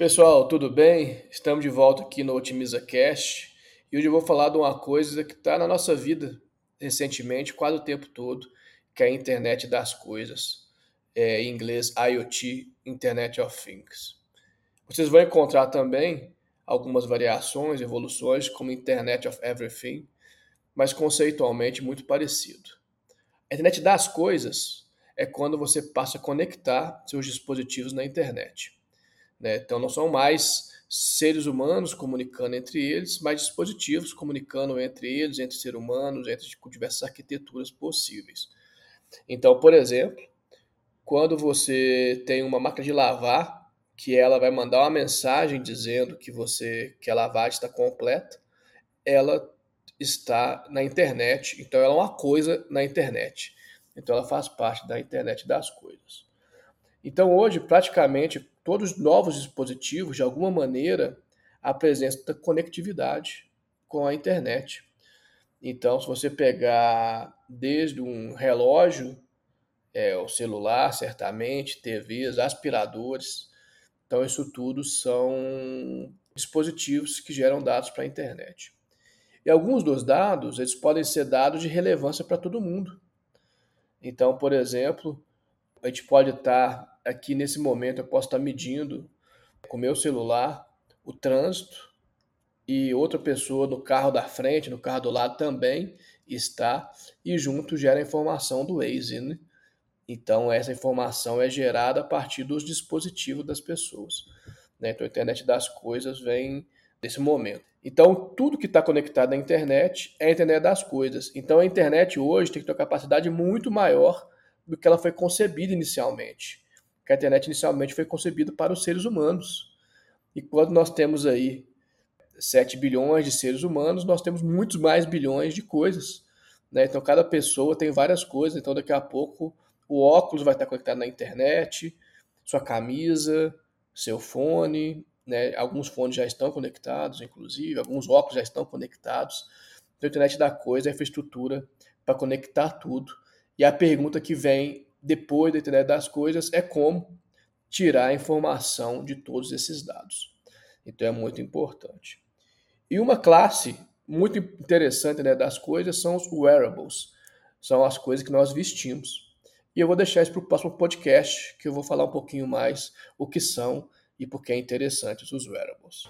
Pessoal, tudo bem? Estamos de volta aqui no Otimiza Cast e hoje eu vou falar de uma coisa que está na nossa vida recentemente, quase o tempo todo, que é a internet das coisas, é, em inglês IoT, Internet of Things. Vocês vão encontrar também algumas variações, evoluções, como Internet of Everything, mas conceitualmente muito parecido. A internet das coisas é quando você passa a conectar seus dispositivos na internet. Né? Então não são mais seres humanos comunicando entre eles, mas dispositivos comunicando entre eles, entre seres humanos, entre diversas arquiteturas possíveis. Então, por exemplo, quando você tem uma máquina de lavar, que ela vai mandar uma mensagem dizendo que você que a lavagem está completa, ela está na internet, então ela é uma coisa na internet. Então ela faz parte da internet das coisas. Então hoje, praticamente todos os novos dispositivos, de alguma maneira, apresentam conectividade com a internet. Então, se você pegar desde um relógio, é, o celular, certamente, TVs, aspiradores, então isso tudo são dispositivos que geram dados para a internet. E alguns dos dados, eles podem ser dados de relevância para todo mundo. Então, por exemplo, a gente pode estar aqui nesse momento, eu posso estar medindo com meu celular o trânsito e outra pessoa no carro da frente, no carro do lado também está, e junto gera a informação do Waze. Né? Então, essa informação é gerada a partir dos dispositivos das pessoas. Né? Então, a internet das coisas vem desse momento. Então, tudo que está conectado à internet é a internet das coisas. Então, a internet hoje tem que ter uma capacidade muito maior do que ela foi concebida inicialmente. Que a internet inicialmente foi concebida para os seres humanos. E quando nós temos aí 7 bilhões de seres humanos, nós temos muitos mais bilhões de coisas. Né? Então, cada pessoa tem várias coisas. Então, daqui a pouco, o óculos vai estar conectado na internet, sua camisa, seu fone. Né? Alguns fones já estão conectados, inclusive, alguns óculos já estão conectados. Então, a internet da coisa é a infraestrutura para conectar tudo e a pergunta que vem depois da internet das coisas é como tirar a informação de todos esses dados. Então é muito importante. E uma classe muito interessante né, das coisas são os wearables, são as coisas que nós vestimos. E eu vou deixar isso para o próximo podcast, que eu vou falar um pouquinho mais o que são e por que é interessante os wearables.